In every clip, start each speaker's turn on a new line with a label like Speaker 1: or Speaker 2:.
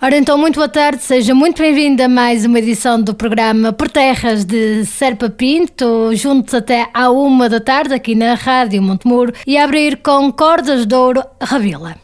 Speaker 1: Ora então, muito boa tarde, seja muito bem-vindo a mais uma edição do programa Por Terras de Serpa Pinto, juntos até à uma da tarde aqui na Rádio Montemuro e a abrir com Cordas de Ouro Ravila.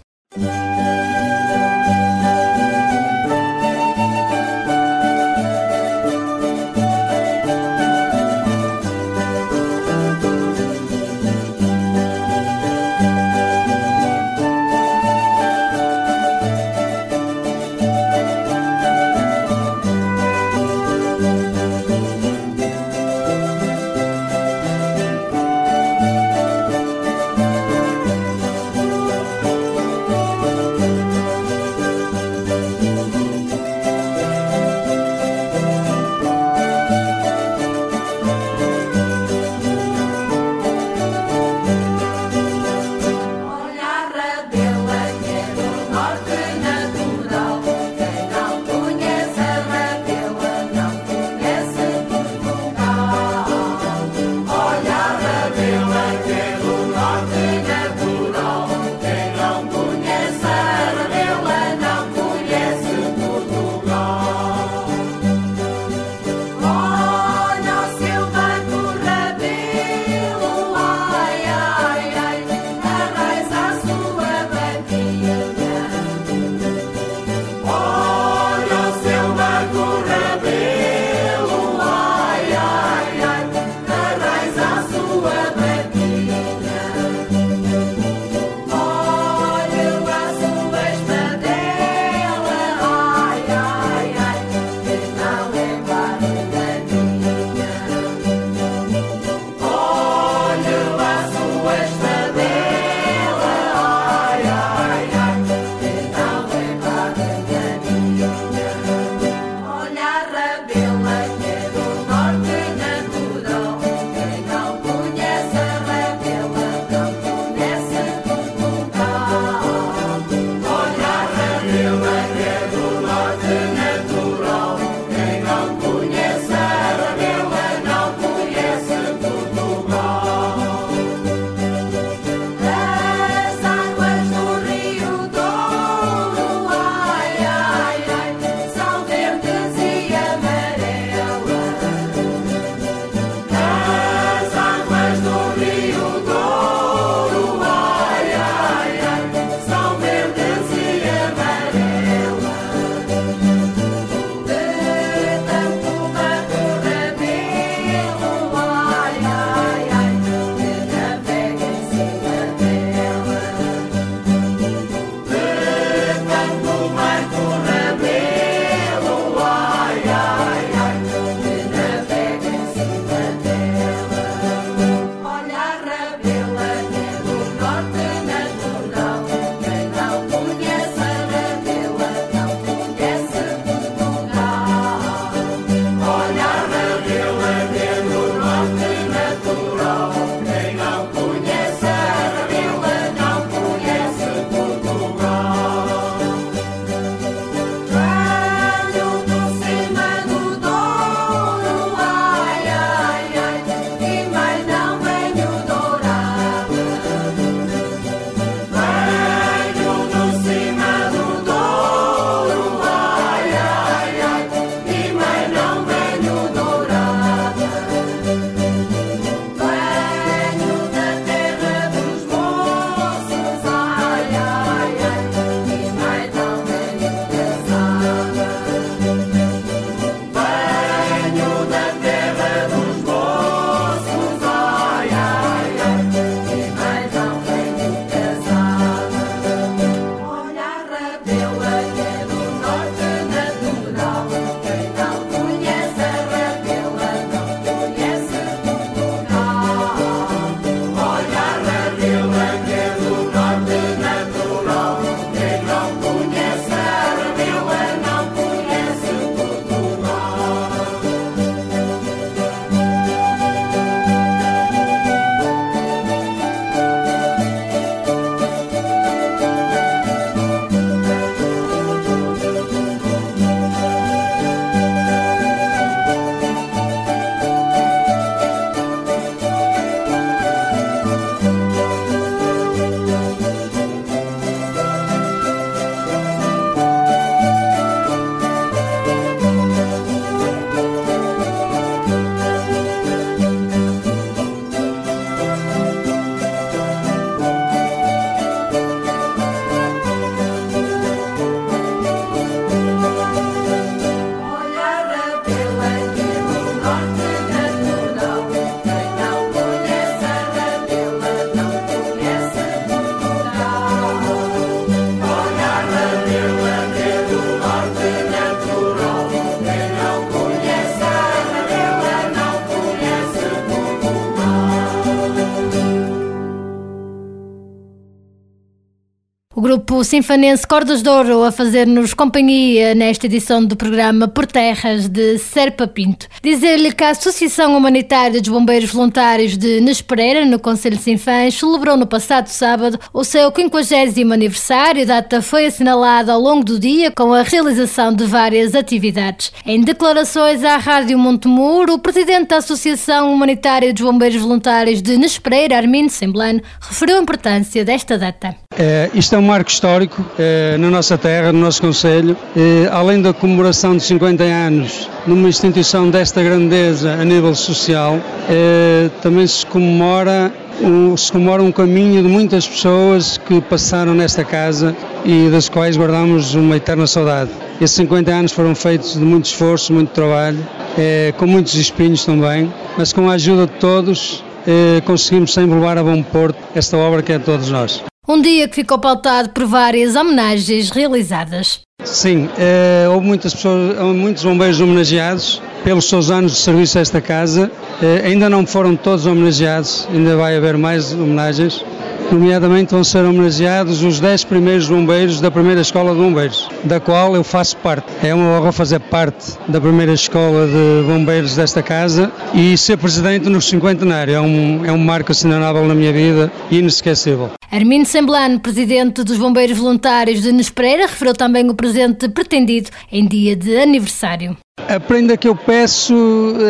Speaker 1: Grupo sinfanense Cordas de Ouro a fazer-nos companhia nesta edição do programa Por Terras de Serpa Pinto. Dizer-lhe que a Associação Humanitária dos Bombeiros Voluntários de Nespereira, no Conselho de Sinfãs, celebrou no passado sábado o seu 50 aniversário. A data foi assinalada ao longo do dia com a realização de várias atividades. Em declarações à Rádio Montemuro, o presidente da Associação Humanitária dos Bombeiros Voluntários de Nespereira, Armindo Semblano, referiu a importância desta data.
Speaker 2: É, isto é um marco histórico é, na nossa terra, no nosso Conselho. É, além da comemoração de 50 anos numa instituição desta grandeza a nível social, é, também se comemora um, se comemora um caminho de muitas pessoas que passaram nesta casa e das quais guardamos uma eterna saudade. Esses 50 anos foram feitos de muito esforço, muito trabalho, é, com muitos espinhos também, mas com a ajuda de todos é, conseguimos sempre levar a bom porto esta obra que é de todos nós.
Speaker 1: Um dia que ficou pautado por várias homenagens realizadas.
Speaker 2: Sim, eh, houve muitas pessoas, muitos bombeiros homenageados pelos seus anos de serviço a esta casa. Eh, ainda não foram todos homenageados, ainda vai haver mais homenagens. Nomeadamente vão ser homenageados os 10 primeiros bombeiros da primeira escola de bombeiros, da qual eu faço parte. É uma honra fazer parte da primeira escola de bombeiros desta casa e ser presidente no cinquentenário. É um, é um marco assinalável na minha vida e inesquecível.
Speaker 1: Armindo Semblano, presidente dos Bombeiros Voluntários de Nespereira, referiu também o presente pretendido em dia de aniversário.
Speaker 2: A prenda que eu peço,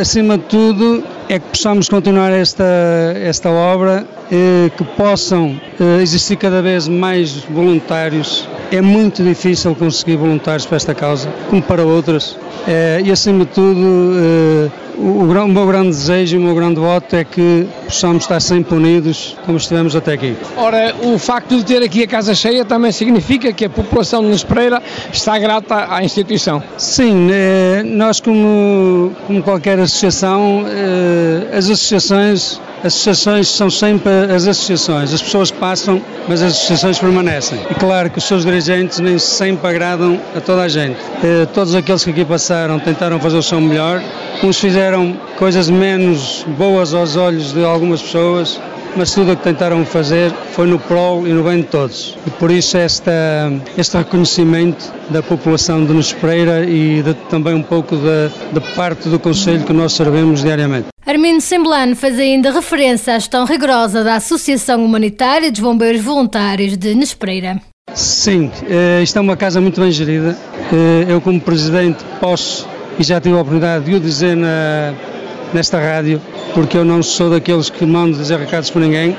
Speaker 2: acima de tudo, é que possamos continuar esta, esta obra, eh, que possam eh, existir cada vez mais voluntários. É muito difícil conseguir voluntários para esta causa, como para outras. Eh, e, acima de tudo, o, o, meu grande desejo e o meu grande voto é que possamos estar sempre unidos como estivemos até aqui.
Speaker 3: Ora, o facto de ter aqui a casa cheia também significa que a população de Nespreira está grata à instituição.
Speaker 2: Sim, eh, nós como, como qualquer associação, eh, as associações associações são sempre as associações. As pessoas passam, mas as associações permanecem. E claro que os seus dirigentes nem sempre agradam a toda a gente. Eh, todos aqueles que aqui passaram tentaram fazer o seu melhor. Uns fizeram coisas menos boas aos olhos de algumas pessoas, mas tudo o que tentaram fazer foi no prol e no bem de todos. E por isso esta, este reconhecimento da população de Nos Pereira e de, também um pouco da parte do Conselho que nós servimos diariamente.
Speaker 1: Armindo Semblano faz ainda referência à gestão rigorosa da Associação Humanitária dos Bombeiros Voluntários de Nespreira.
Speaker 2: Sim, eh, isto é uma casa muito bem gerida. Eh, eu, como presidente, posso e já tive a oportunidade de o dizer na, nesta rádio, porque eu não sou daqueles que mando dizer recados para ninguém.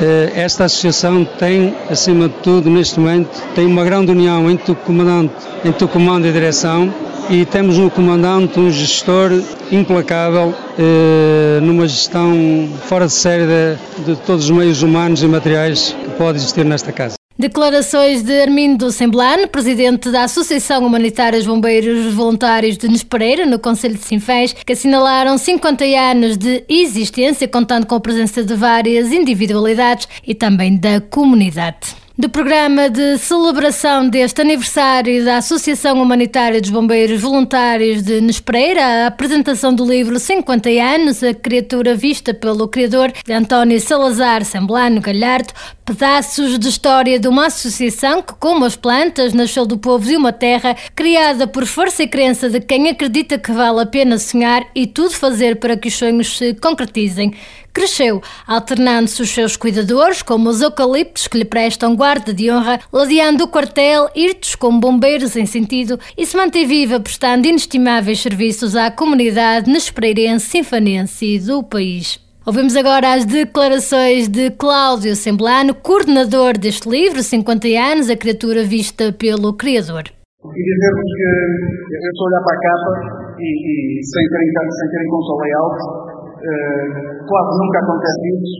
Speaker 2: Eh, esta associação tem, acima de tudo, neste momento, tem uma grande união entre o comandante, entre o comando e direção e temos um comandante, um gestor implacável, eh, numa gestão fora de série de, de todos os meios humanos e materiais que pode existir nesta casa.
Speaker 1: Declarações de Armindo Semblano, presidente da Associação Humanitária dos Bombeiros Voluntários de Nespereira, no Conselho de Sinfãs, que assinalaram 50 anos de existência, contando com a presença de várias individualidades e também da comunidade do programa de celebração deste aniversário da Associação Humanitária dos Bombeiros Voluntários de Nespreira, a apresentação do livro 50 anos, a criatura vista pelo criador de António Salazar Semblano Galhardo, pedaços de história de uma associação que, como as plantas, nasceu do povo de uma terra, criada por força e crença de quem acredita que vale a pena sonhar e tudo fazer para que os sonhos se concretizem cresceu, alternando-se os seus cuidadores, como os eucaliptos que lhe prestam guarda de honra, ladeando o quartel, irtos como bombeiros em sentido, e se mantém viva prestando inestimáveis serviços à comunidade nespereirense, sinfanense e do país. Ouvimos agora as declarações de Cláudio Semblano, coordenador deste livro, 50 anos, a criatura vista pelo criador.
Speaker 4: E dizer-vos que eu estou a olhar para a capa e, e sem ter, sem ter em conta o layout, Uh, quase nunca acontece isso,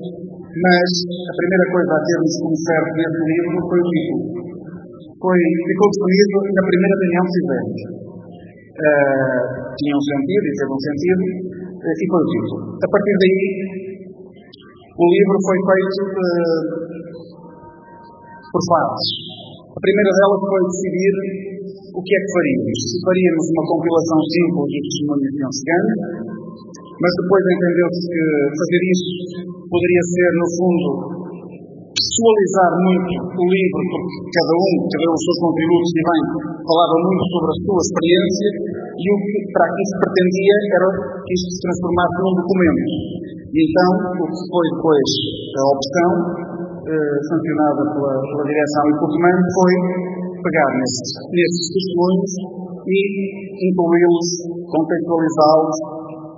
Speaker 4: mas a primeira coisa a termos como certo desse livro foi o título. Foi, ficou definido na primeira reunião que fizemos. Uh, tinha um sentido e teve um sentido, uh, e foi o título. A partir daí, o livro foi feito por fases. A primeira delas foi decidir o que é que faríamos. Se faríamos uma compilação simples dos testemunhos de um cigano, mas depois entendeu-se que fazer isso poderia ser, no fundo, pessoalizar muito o livro, porque cada um, cada um os seus contributos e bem, falava muito sobre a sua experiência e o que para aqui se pretendia era que isto se transformasse num documento. E então, o que foi depois a opção, eh, sancionada pela, pela direção e pelo comando, foi pegar nesses, nesses testemunhos e incluí-los, contextualizá-los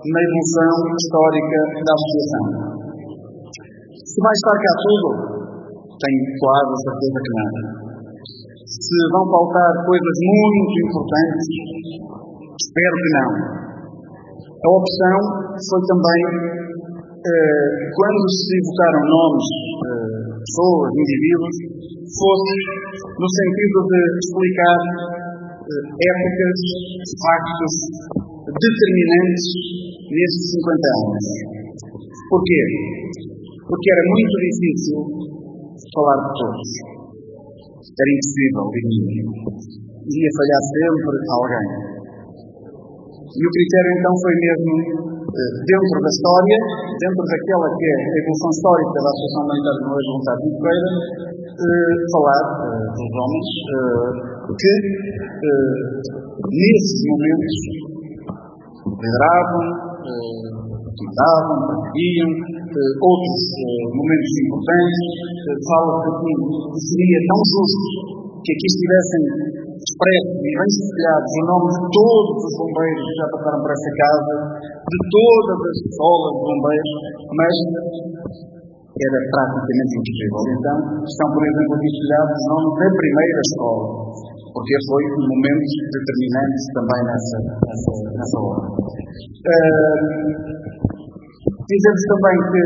Speaker 4: na evolução histórica da associação. Se vai estar cá tudo, tenho quase certeza que não. Se vão faltar coisas muito importantes, espero que não. A opção foi também, eh, quando se evocaram nomes, eh, pessoas, indivíduos, fosse no sentido de explicar eh, épocas, factos determinantes nesses 50 anos. Porquê? Porque era muito difícil falar de todos. Era impossível, diria. Iria falhar sempre alguém. E o critério então foi mesmo, eh, dentro da história, dentro daquela que é a evolução histórica da Associação Humanitária de Noé Voluntário de Feira, eh, falar eh, dos homens que, nesses momentos, lideravam, utilizavam, partilham, outros momentos importantes. Fala que seria tão justo que aqui estivessem expressos e bem espelhados o nome de todos os bombeiros que já passaram por essa casa, de todas as escolas de bombeiros, mas era praticamente impossível. Então, estão, por exemplo, aqui espelhados os nomes da primeira escola, porque foi um momento determinante também nessa, nessa, nessa. Dizer-vos também que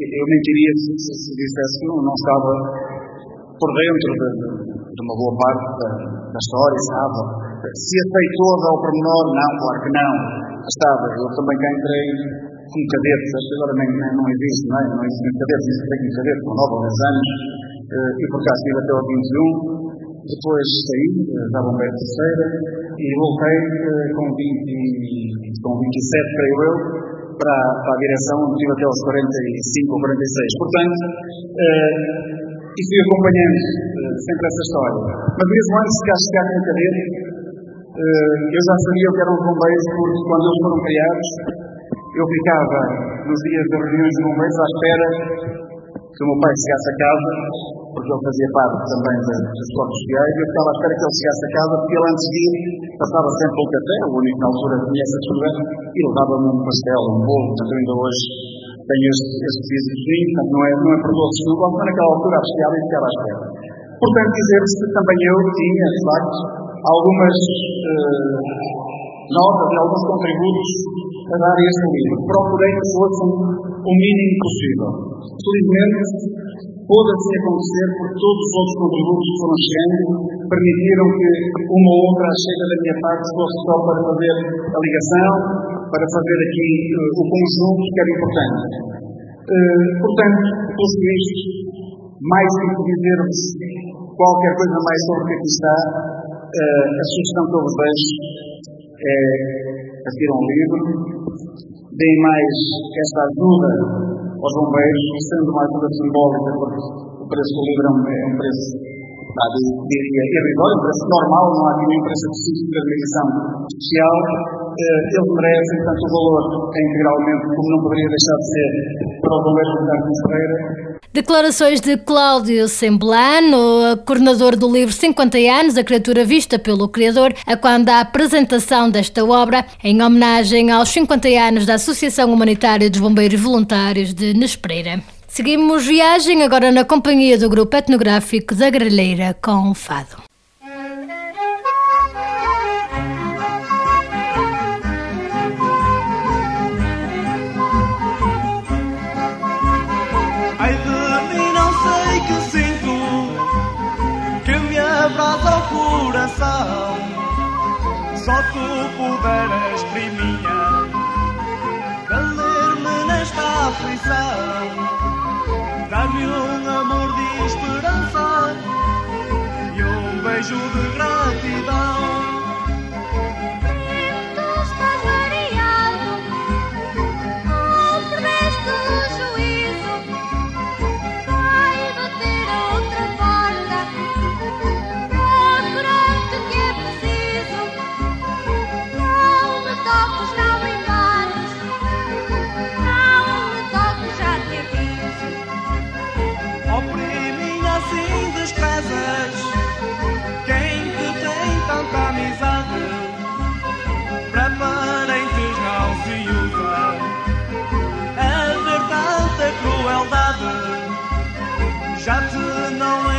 Speaker 4: eu mentiria se, se, se dissesse que não, não estava por dentro de, de uma boa parte da, da história, sabe? Se aceitou ao pormenor, não, claro que não. Estava, eu também cá entrei como cadete, agora nem, nem, não existe, não é? Não existe um cadete, existe um cadete com 9 ou 10 anos, eh, e por cá estive até ao 21, depois saí, estava um bem terceira, e voltei eh, com, 20, com 27, creio eu, para, para a direção, onde estive até aos 45 ou 46. Portanto, eh, e fui acompanhando uh, sempre essa história. Mas mesmo antes de cá chegar na cadeira, uh, eu já sabia que eram os bombeiros, porque quando eles foram criados, eu ficava nos dias das reuniões de bombeiros à espera que o meu pai chegasse a casa, porque ele fazia parte também dos corpos sociais, e eu ficava à espera que ele chegasse a casa, porque ele antes de ir passava sempre pelo café, o único na altura que tinha essa descoberta, e levava-me um pastel, um bolo, portanto ainda hoje tenho este, este de mim, portanto não é, não é por doce de mas naquela altura apreciava e ficava à espera. Portanto, dizer-vos que também eu tinha, de facto, algumas uh, notas e alguns contributos a dar a este livro. Procurei que fossem o mínimo possível. Felizmente, pôde assim acontecer porque todos os outros contributos que foram chegando permitiram que uma ou outra chega da minha parte fosse só para fazer a ligação, para fazer aqui uh, o conjunto que era importante. Uh, portanto, posto isto, mais que dizer-vos qualquer coisa mais sobre o que aqui está, uh, a sugestão que eu vos deixo é adquirir um livro, deem mais esta ajuda aos bombeiros, sendo uma ajuda simbólica, porque o preço do livro é um preço tá, diria, irrisório, um preço normal, não há nenhuma empresa específica de medição especial, eh, eles merecem, portanto, o valor é integralmente, como não poderia deixar de ser, para o Bombeiros Militar de Ferreira.
Speaker 1: Declarações de Cláudio Semblano, coordenador do livro 50 anos, a criatura vista pelo Criador, a quando a apresentação desta obra, em homenagem aos 50 anos da Associação Humanitária dos Bombeiros Voluntários de Nespreira. Seguimos viagem agora na companhia do grupo etnográfico da Gralheira com Fado.
Speaker 5: Tu puderes, priminha, caler-me nesta aflição. Dar-me um amor de esperança e um beijo de gratidão.
Speaker 6: no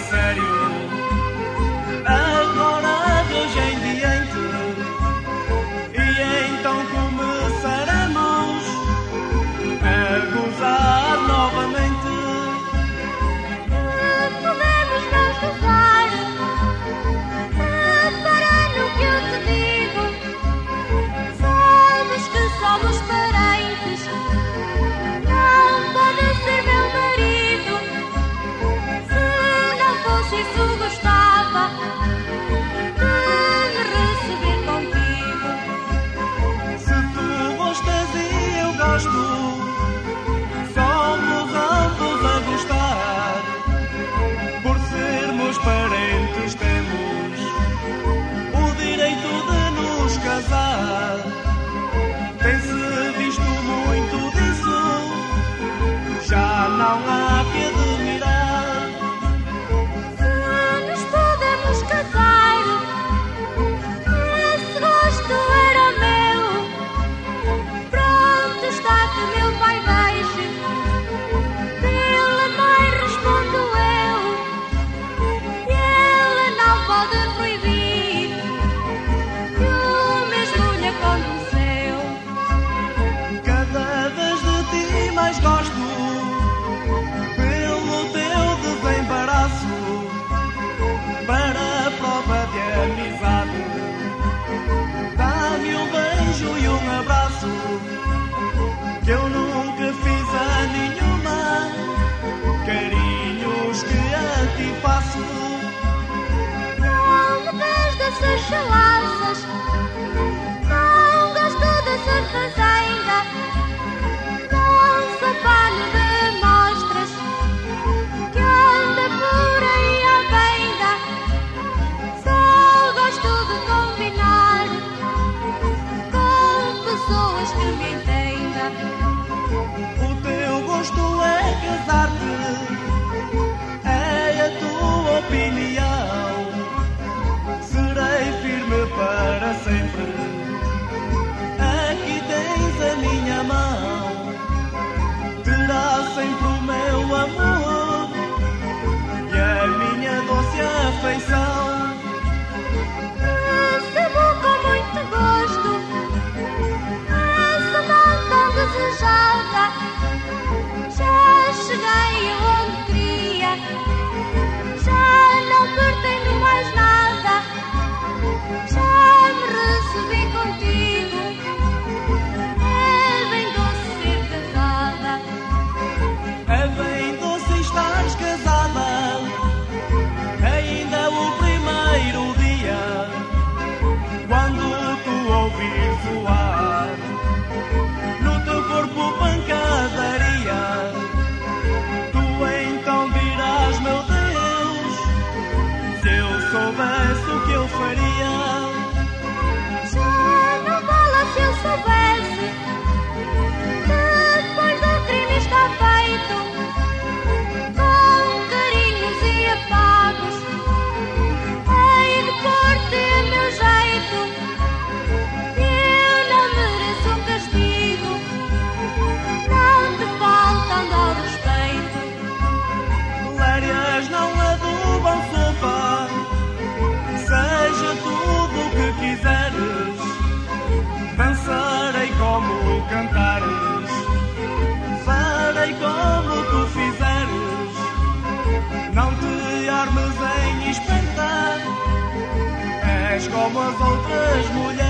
Speaker 6: serio De receber contigo.
Speaker 7: Se tu gostas e eu gosto Só me vamos a gostar Por sermos parentes temos O direito de nos casar. Não
Speaker 6: gosto
Speaker 7: de santas ainda, nossa palha de
Speaker 6: mostras, que anda por aí à venda, só gosto de combinar com pessoas que me entendam.
Speaker 7: O teu gosto é casar-te, é a tua opinião para sempre. Aqui tens a minha mão, terá sempre o meu amor e a minha doce afeição.
Speaker 6: Essa boca muito gosto, essa mão tão desejada, já cheguei hoje. subir contigo.
Speaker 7: umas outras mulheres.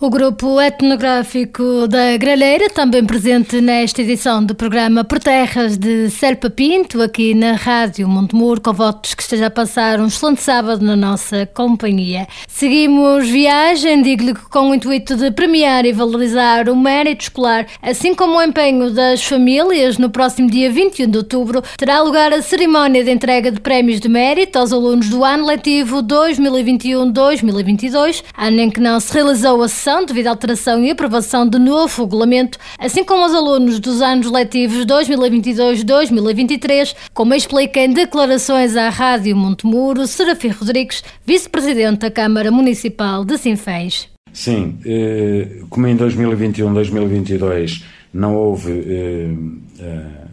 Speaker 1: O grupo etnográfico da Gralheira, também presente nesta edição do programa Por Terras de Serpa Pinto, aqui na Rádio Montemur, com votos que esteja a passar um excelente sábado na nossa companhia. Seguimos viagem, digo-lhe que com o intuito de premiar e valorizar o mérito escolar, assim como o empenho das famílias, no próximo dia 21 de outubro terá lugar a cerimónia de entrega de prémios de mérito aos alunos do ano letivo 2021-2022, ano em que não se realizou a devido à alteração e aprovação do novo regulamento, assim como os alunos dos anos letivos 2022-2023, como explica em declarações à Rádio Montemuro, Serafim Rodrigues, vice-presidente da Câmara Municipal de Sinfãs.
Speaker 8: Sim, eh, como em 2021-2022 não houve eh,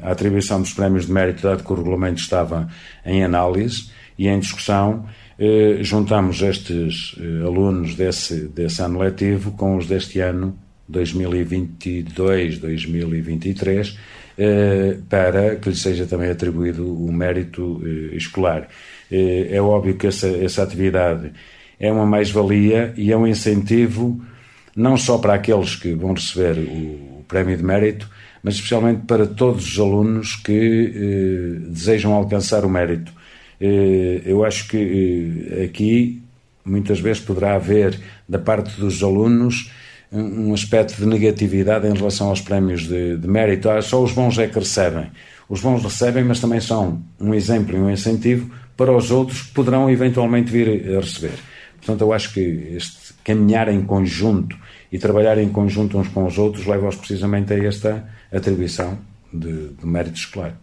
Speaker 8: a atribuição dos prémios de mérito, dado que o regulamento estava em análise e em discussão, eh, juntamos estes eh, alunos desse, desse ano letivo com os deste ano 2022-2023 eh, para que lhe seja também atribuído o mérito escolar. É óbvio que essa, essa atividade é uma mais-valia e é um incentivo não só para aqueles que vão receber o, o prémio de mérito, mas especialmente para todos os alunos que desejam alcançar o mérito. Eh, eu acho que eh, aqui muitas vezes poderá haver da parte dos alunos um aspecto de negatividade em relação aos prémios de, de mérito. Ah, só os bons é que recebem. Os bons recebem, mas também são um exemplo e um incentivo para os outros que poderão eventualmente vir a receber. Portanto, eu acho que este caminhar em conjunto e trabalhar em conjunto uns com os outros leva-os precisamente a esta atribuição de, de mérito escolar.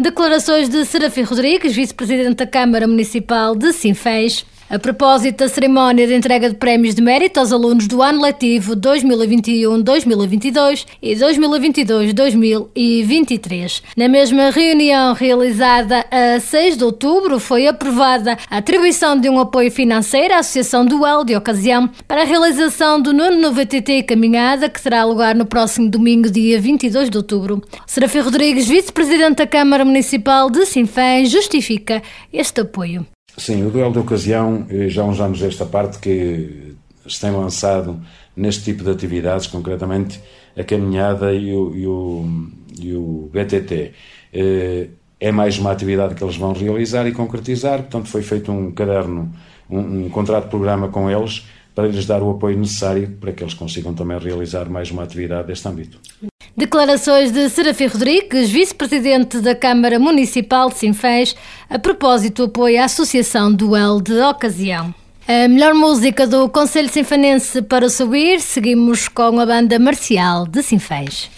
Speaker 1: Declarações de Serafim Rodrigues, vice-presidente da Câmara Municipal de Sinfãs. A propósito da cerimónia de entrega de prémios de mérito aos alunos do ano letivo 2021-2022 e 2022-2023. Na mesma reunião realizada a 6 de outubro, foi aprovada a atribuição de um apoio financeiro à Associação Dual de ocasião para a realização do nono VTT Caminhada, que terá lugar no próximo domingo, dia 22 de outubro. Serafim Rodrigues, vice-presidente da Câmara Municipal de Sinfãs, justifica este apoio.
Speaker 8: Sim, o duelo de ocasião, eh, já há uns anos esta parte que se tem lançado neste tipo de atividades, concretamente a caminhada e o, e o, e o BTT. Eh, é mais uma atividade que eles vão realizar e concretizar, portanto foi feito um caderno, um, um contrato de programa com eles para lhes dar o apoio necessário para que eles consigam também realizar mais uma atividade deste âmbito.
Speaker 1: Declarações de Serafim Rodrigues, vice-presidente da Câmara Municipal de Sinfãs, a propósito do apoio à Associação Duel de Ocasião. A melhor música do Conselho Sinfanense para subir, seguimos com a banda marcial de Sinfãs.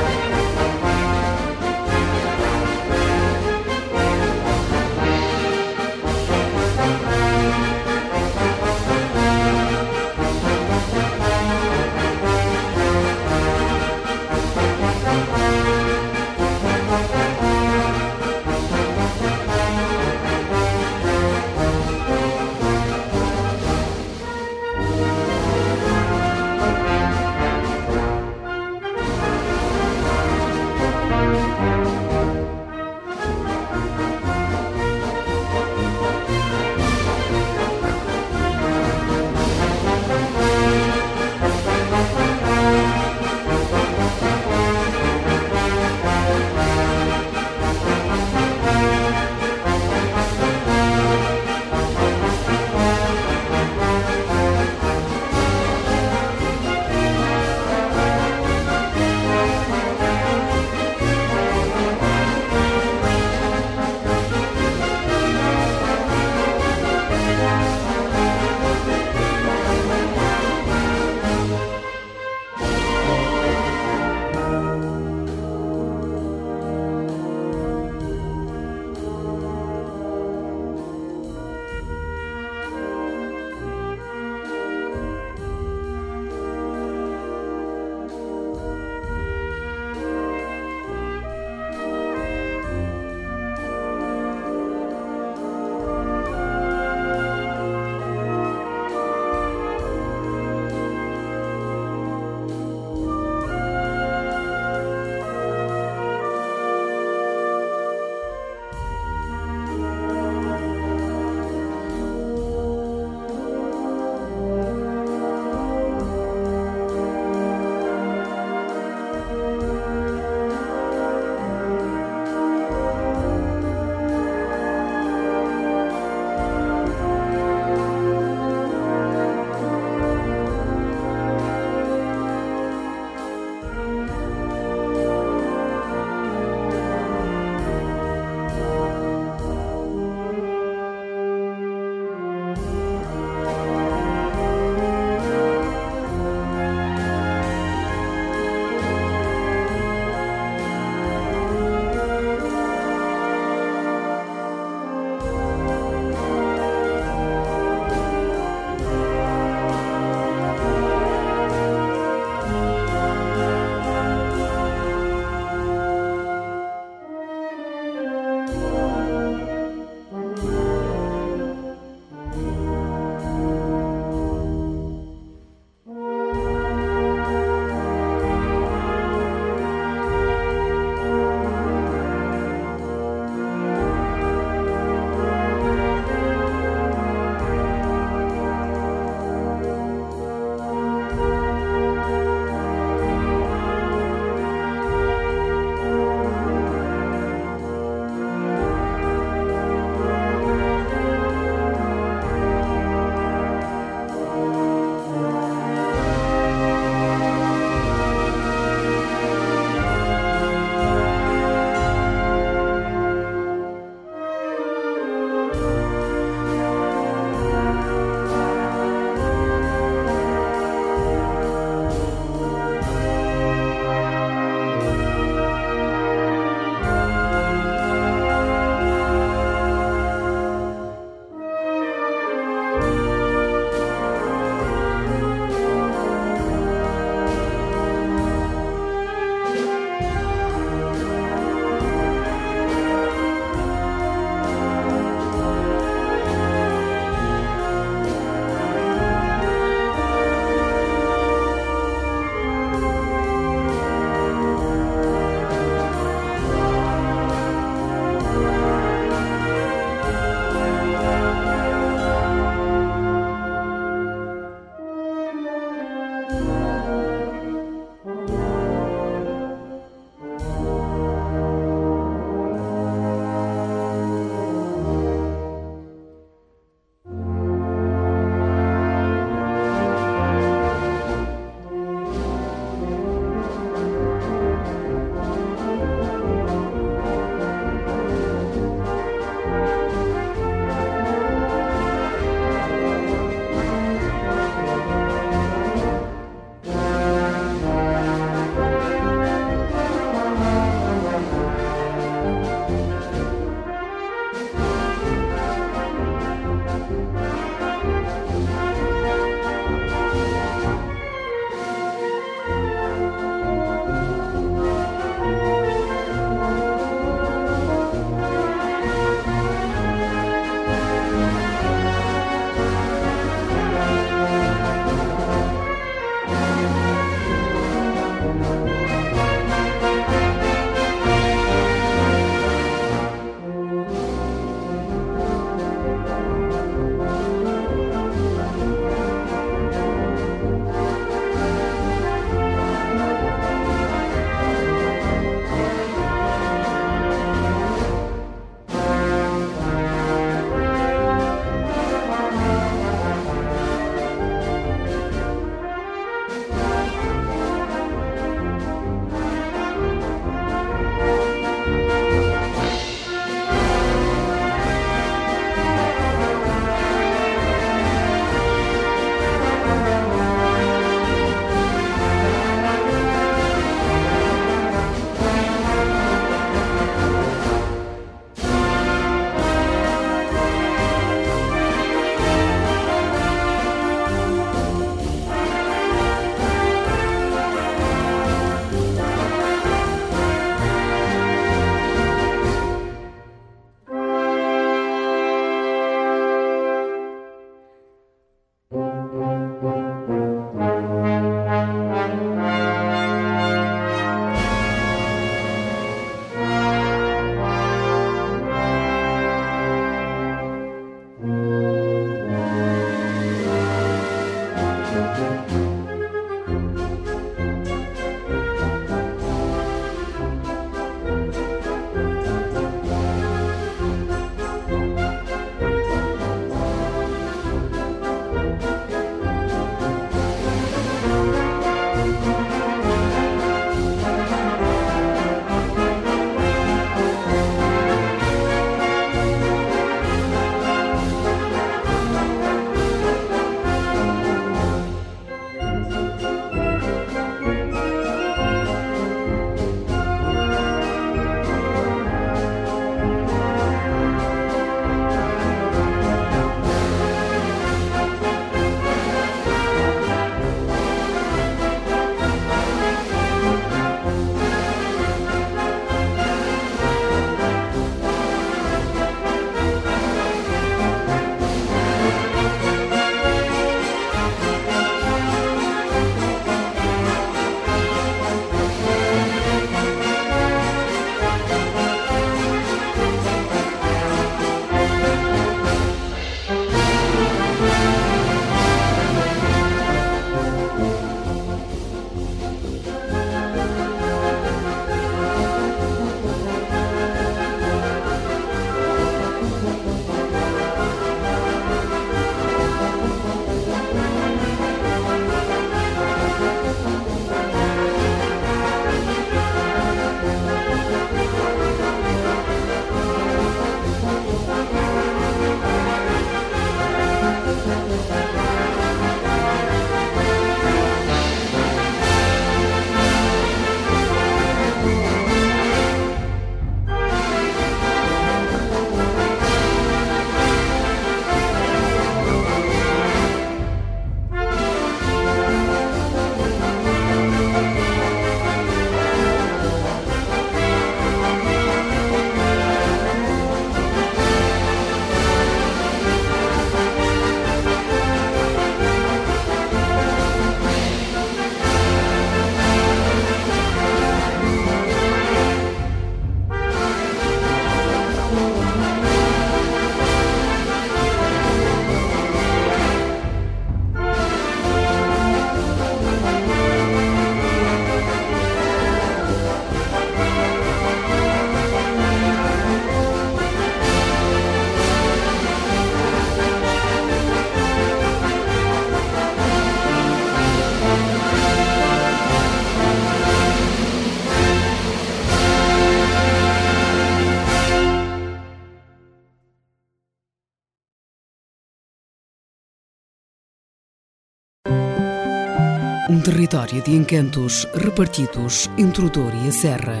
Speaker 9: Território de encantos repartidos entre o Douro e a Serra.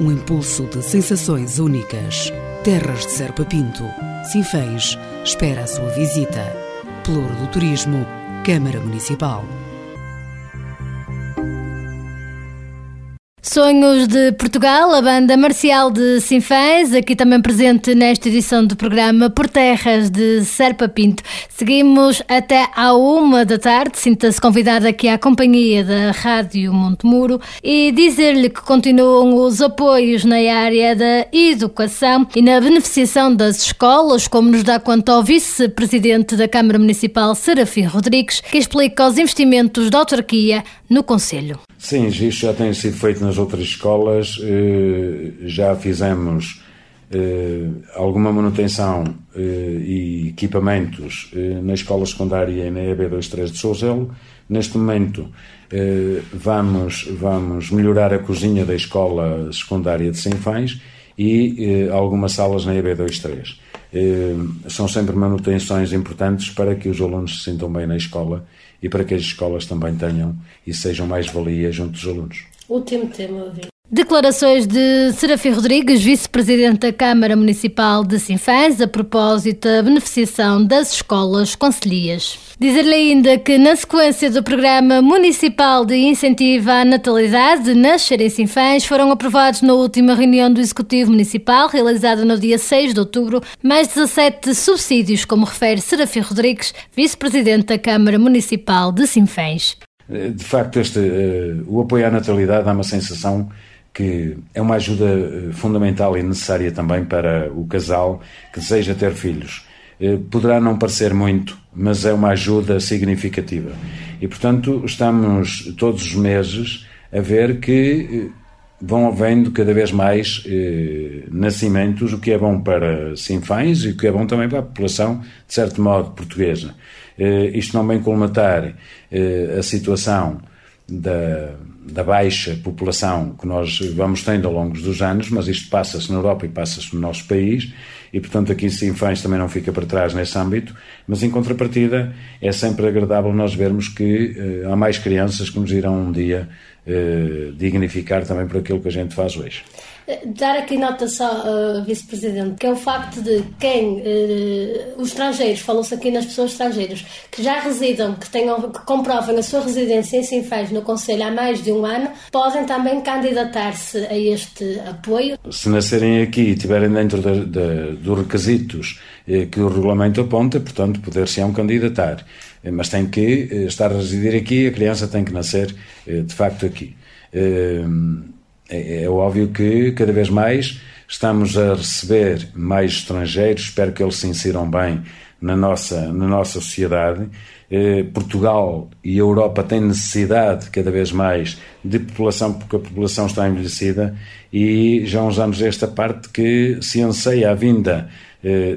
Speaker 9: Um impulso de sensações únicas. Terras de Serpa Pinto. Sinfãs espera a sua visita. Pelouro do Turismo, Câmara Municipal.
Speaker 1: Sonhos de Portugal, a banda marcial de Sinfãs, aqui também presente nesta edição do programa Por Terras de Serpa Pinto. Seguimos até à uma da tarde, sinta-se convidada aqui à companhia da Rádio Montemuro e dizer-lhe que continuam os apoios na área da educação e na beneficiação das escolas, como nos dá conta ao vice-presidente da Câmara Municipal, Serafim Rodrigues, que explica os investimentos da autarquia no Conselho.
Speaker 8: Sim, isto já tem sido feito nas outras escolas. eh, Já fizemos eh, alguma manutenção eh, e equipamentos na escola secundária e na EB23 de Souzelo. Neste momento vamos, vamos melhorar a cozinha da escola secundária de Sinfãs e algumas salas na EB23. Eh, São sempre manutenções importantes para que os alunos se sintam bem na escola e para que as escolas também tenham e sejam mais valia junto dos alunos.
Speaker 10: Último tema.
Speaker 1: Declarações de Serafim Rodrigues, vice-presidente da Câmara Municipal de Sinfãs, a propósito da beneficiação das escolas concelhias. Dizer-lhe ainda que, na sequência do Programa Municipal de Incentivo à Natalidade Nascer em Sinfãs, foram aprovados na última reunião do Executivo Municipal, realizada no dia 6 de outubro, mais 17 subsídios, como refere Serafim Rodrigues, vice-presidente da Câmara Municipal de Sinfãs.
Speaker 8: De facto, este, eh, o apoio à natalidade dá uma sensação que é uma ajuda eh, fundamental e necessária também para o casal que deseja ter filhos. Eh, Poderá não parecer muito, mas é uma ajuda significativa. E, portanto, estamos todos os meses a ver que eh, vão havendo cada vez mais eh, nascimentos, o que é bom para Sinfãs e o que é bom também para a população, de certo modo, portuguesa. Eh, isto não vem colmatar eh, a situação da, da baixa população que nós vamos tendo ao longo dos anos, mas isto passa-se na Europa e passa-se no nosso país, e portanto aqui Sinfãs também não fica para trás nesse âmbito, mas em contrapartida é sempre agradável nós vermos que eh, há mais crianças que nos irão um dia eh, dignificar também por aquilo que a gente faz hoje.
Speaker 10: Dar aqui nota só, uh, Vice-Presidente, que é o facto de quem, uh, os estrangeiros, falou-se aqui nas pessoas estrangeiras, que já residam, que, tenham, que comprovem a sua residência em Sinfãs no Conselho há mais de um ano, podem também candidatar-se a este apoio.
Speaker 8: Se nascerem aqui e estiverem dentro da- da- dos requisitos eh, que o regulamento aponta, portanto, poder-se-ão candidatar. Eh, Mas tem que estar a residir aqui, a criança tem que nascer de facto aqui. Eh, É, é óbvio que cada vez mais estamos a receber mais estrangeiros, espero que eles se insiram bem na nossa, na nossa sociedade. Eh, Portugal e a Europa têm necessidade cada vez mais de população, porque a população está envelhecida e já há uns anos esta parte que se anseia a vinda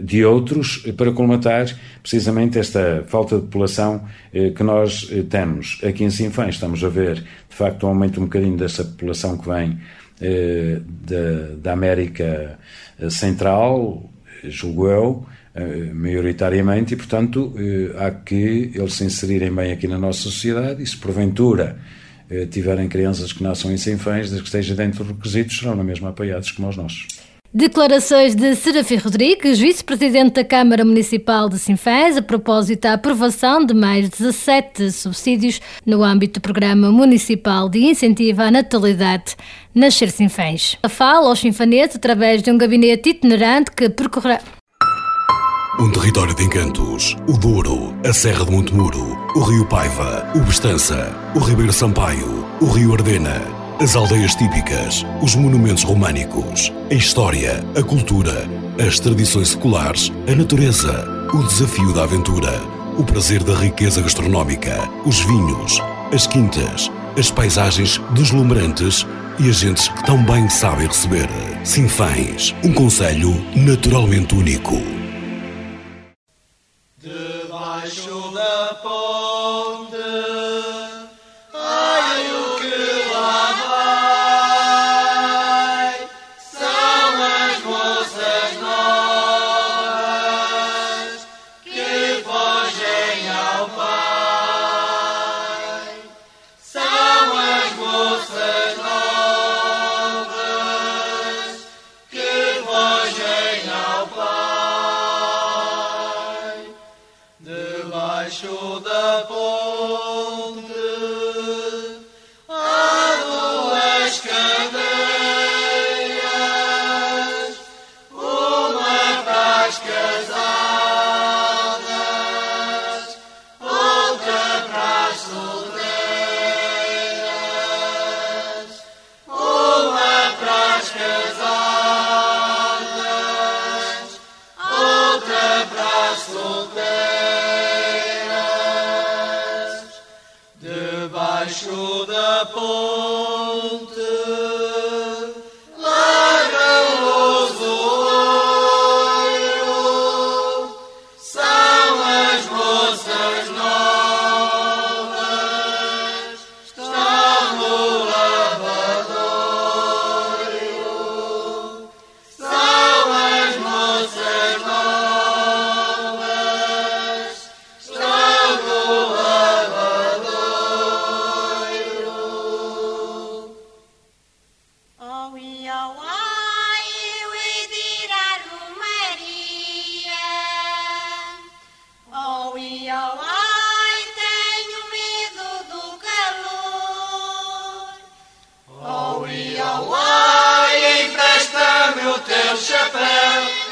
Speaker 8: de outros eh, para colmatar precisamente esta falta de população eh, que nós eh, temos. Aqui em Sinfãs estamos a ver, de facto, um aumento um bocadinho dessa população que vem eh, da, da América eh, Central, eh, julgo eu, eh, maioritariamente, e, portanto, eh, há que eles se inserirem bem aqui na nossa sociedade e, se porventura eh, tiverem crianças que nasçam em Sinfãs, desde que esteja dentro dos requisitos, serão na mesma apoiados como os nossos.
Speaker 1: Declarações de Serafim Rodrigues, vice-presidente da Câmara Municipal de Sinfãs, a propósito da aprovação de mais 17 subsídios no âmbito do Programa Municipal de Incentivo à Natalidade Nascer Sinfãs. A fala aos sinfaneses através de um gabinete itinerante que percorrerá.
Speaker 11: Um território de encantos. O Douro, a Serra de Montemuro, o Rio Paiva, o Bestança, o Ribeiro Sampaio, o Rio Ardena, as aldeias típicas, os monumentos românicos, a história, a cultura, as tradições seculares, a natureza, o desafio da aventura, o prazer da riqueza gastronómica, os vinhos, as quintas, as paisagens deslumbrantes e as gentes que tão bem sabem receber. Sinfãs, um conselho naturalmente único.
Speaker 5: Debaixo da ponte,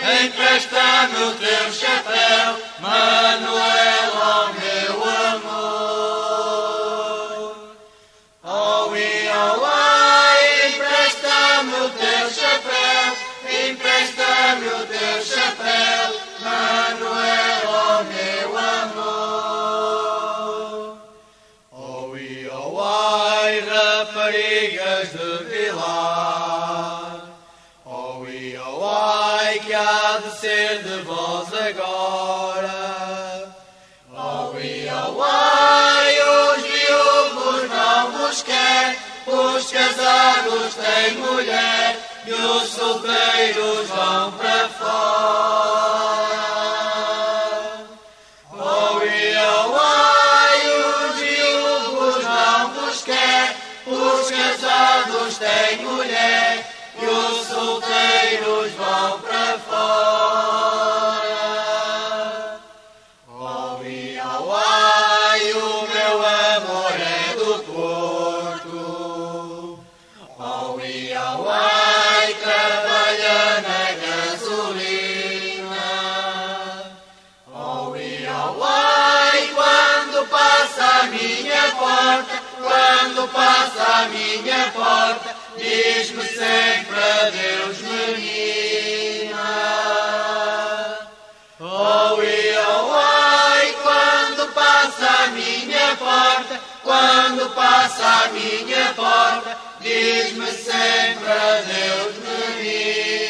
Speaker 5: chapéu, empresta-me o teu chapéu, Manuel, oh casados têm mulher e os solteiros vão para fora. Quando passa minha porta, diz-me sempre adeus, menina. Oh, e oh, ai, quando passa a minha porta, quando passa a minha porta, diz-me sempre adeus, menina.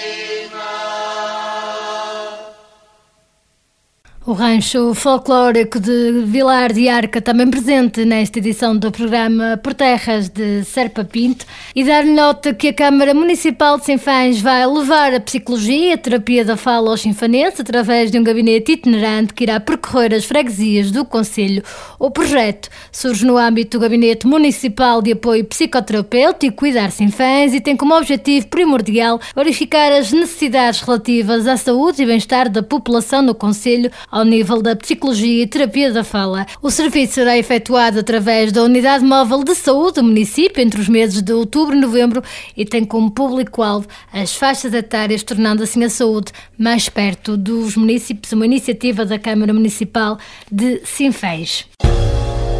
Speaker 1: O rancho folclórico de Vilar de Arca também presente nesta edição do programa Por Terras de Serpa Pinto e dar-lhe nota que a Câmara Municipal de Sinfãs vai levar a psicologia e a terapia da fala aos sinfanenses através de um gabinete itinerante que irá percorrer as freguesias do Conselho. O projeto surge no âmbito do Gabinete Municipal de Apoio Psicoterapêutico Cuidar Sinfãs e tem como objetivo primordial verificar as necessidades relativas à saúde e bem-estar da população no Conselho ao nível da psicologia e terapia da fala. O serviço será efetuado através da Unidade Móvel de Saúde do município entre os meses de outubro e novembro e tem como público-alvo as faixas etárias, tornando assim a saúde mais perto dos municípios, uma iniciativa da Câmara Municipal de Sinfãs.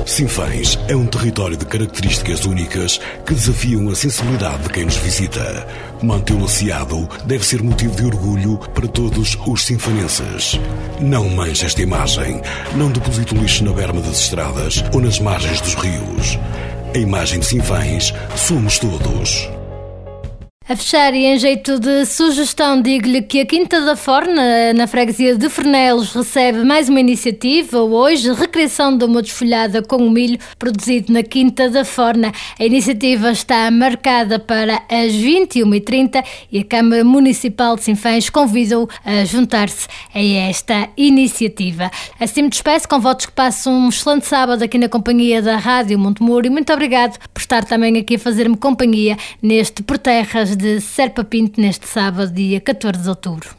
Speaker 11: Sinfãs é um território de características únicas que desafiam a sensibilidade de quem nos visita. Mantê-lo aciado deve ser motivo de orgulho para todos os sinfanenses. Não manche esta imagem. Não deposite o lixo na berma das estradas ou nas margens dos rios. A imagem de Sinfãs somos todos.
Speaker 1: A fechar e em jeito de sugestão, digo-lhe que a Quinta da Forna, na freguesia de Fernelos, recebe mais uma iniciativa. Hoje, recriação de uma desfolhada com milho produzido na Quinta da Forna. A iniciativa está marcada para as 21h30 e a Câmara Municipal de Sinfãs convida-o a juntar-se a esta iniciativa. Assim me despeço com votos que passam um excelente sábado aqui na companhia da Rádio Montemuro e muito obrigado por estar também aqui a fazer-me companhia neste Por Terras de Serpa Pinto neste sábado, dia 14 de outubro.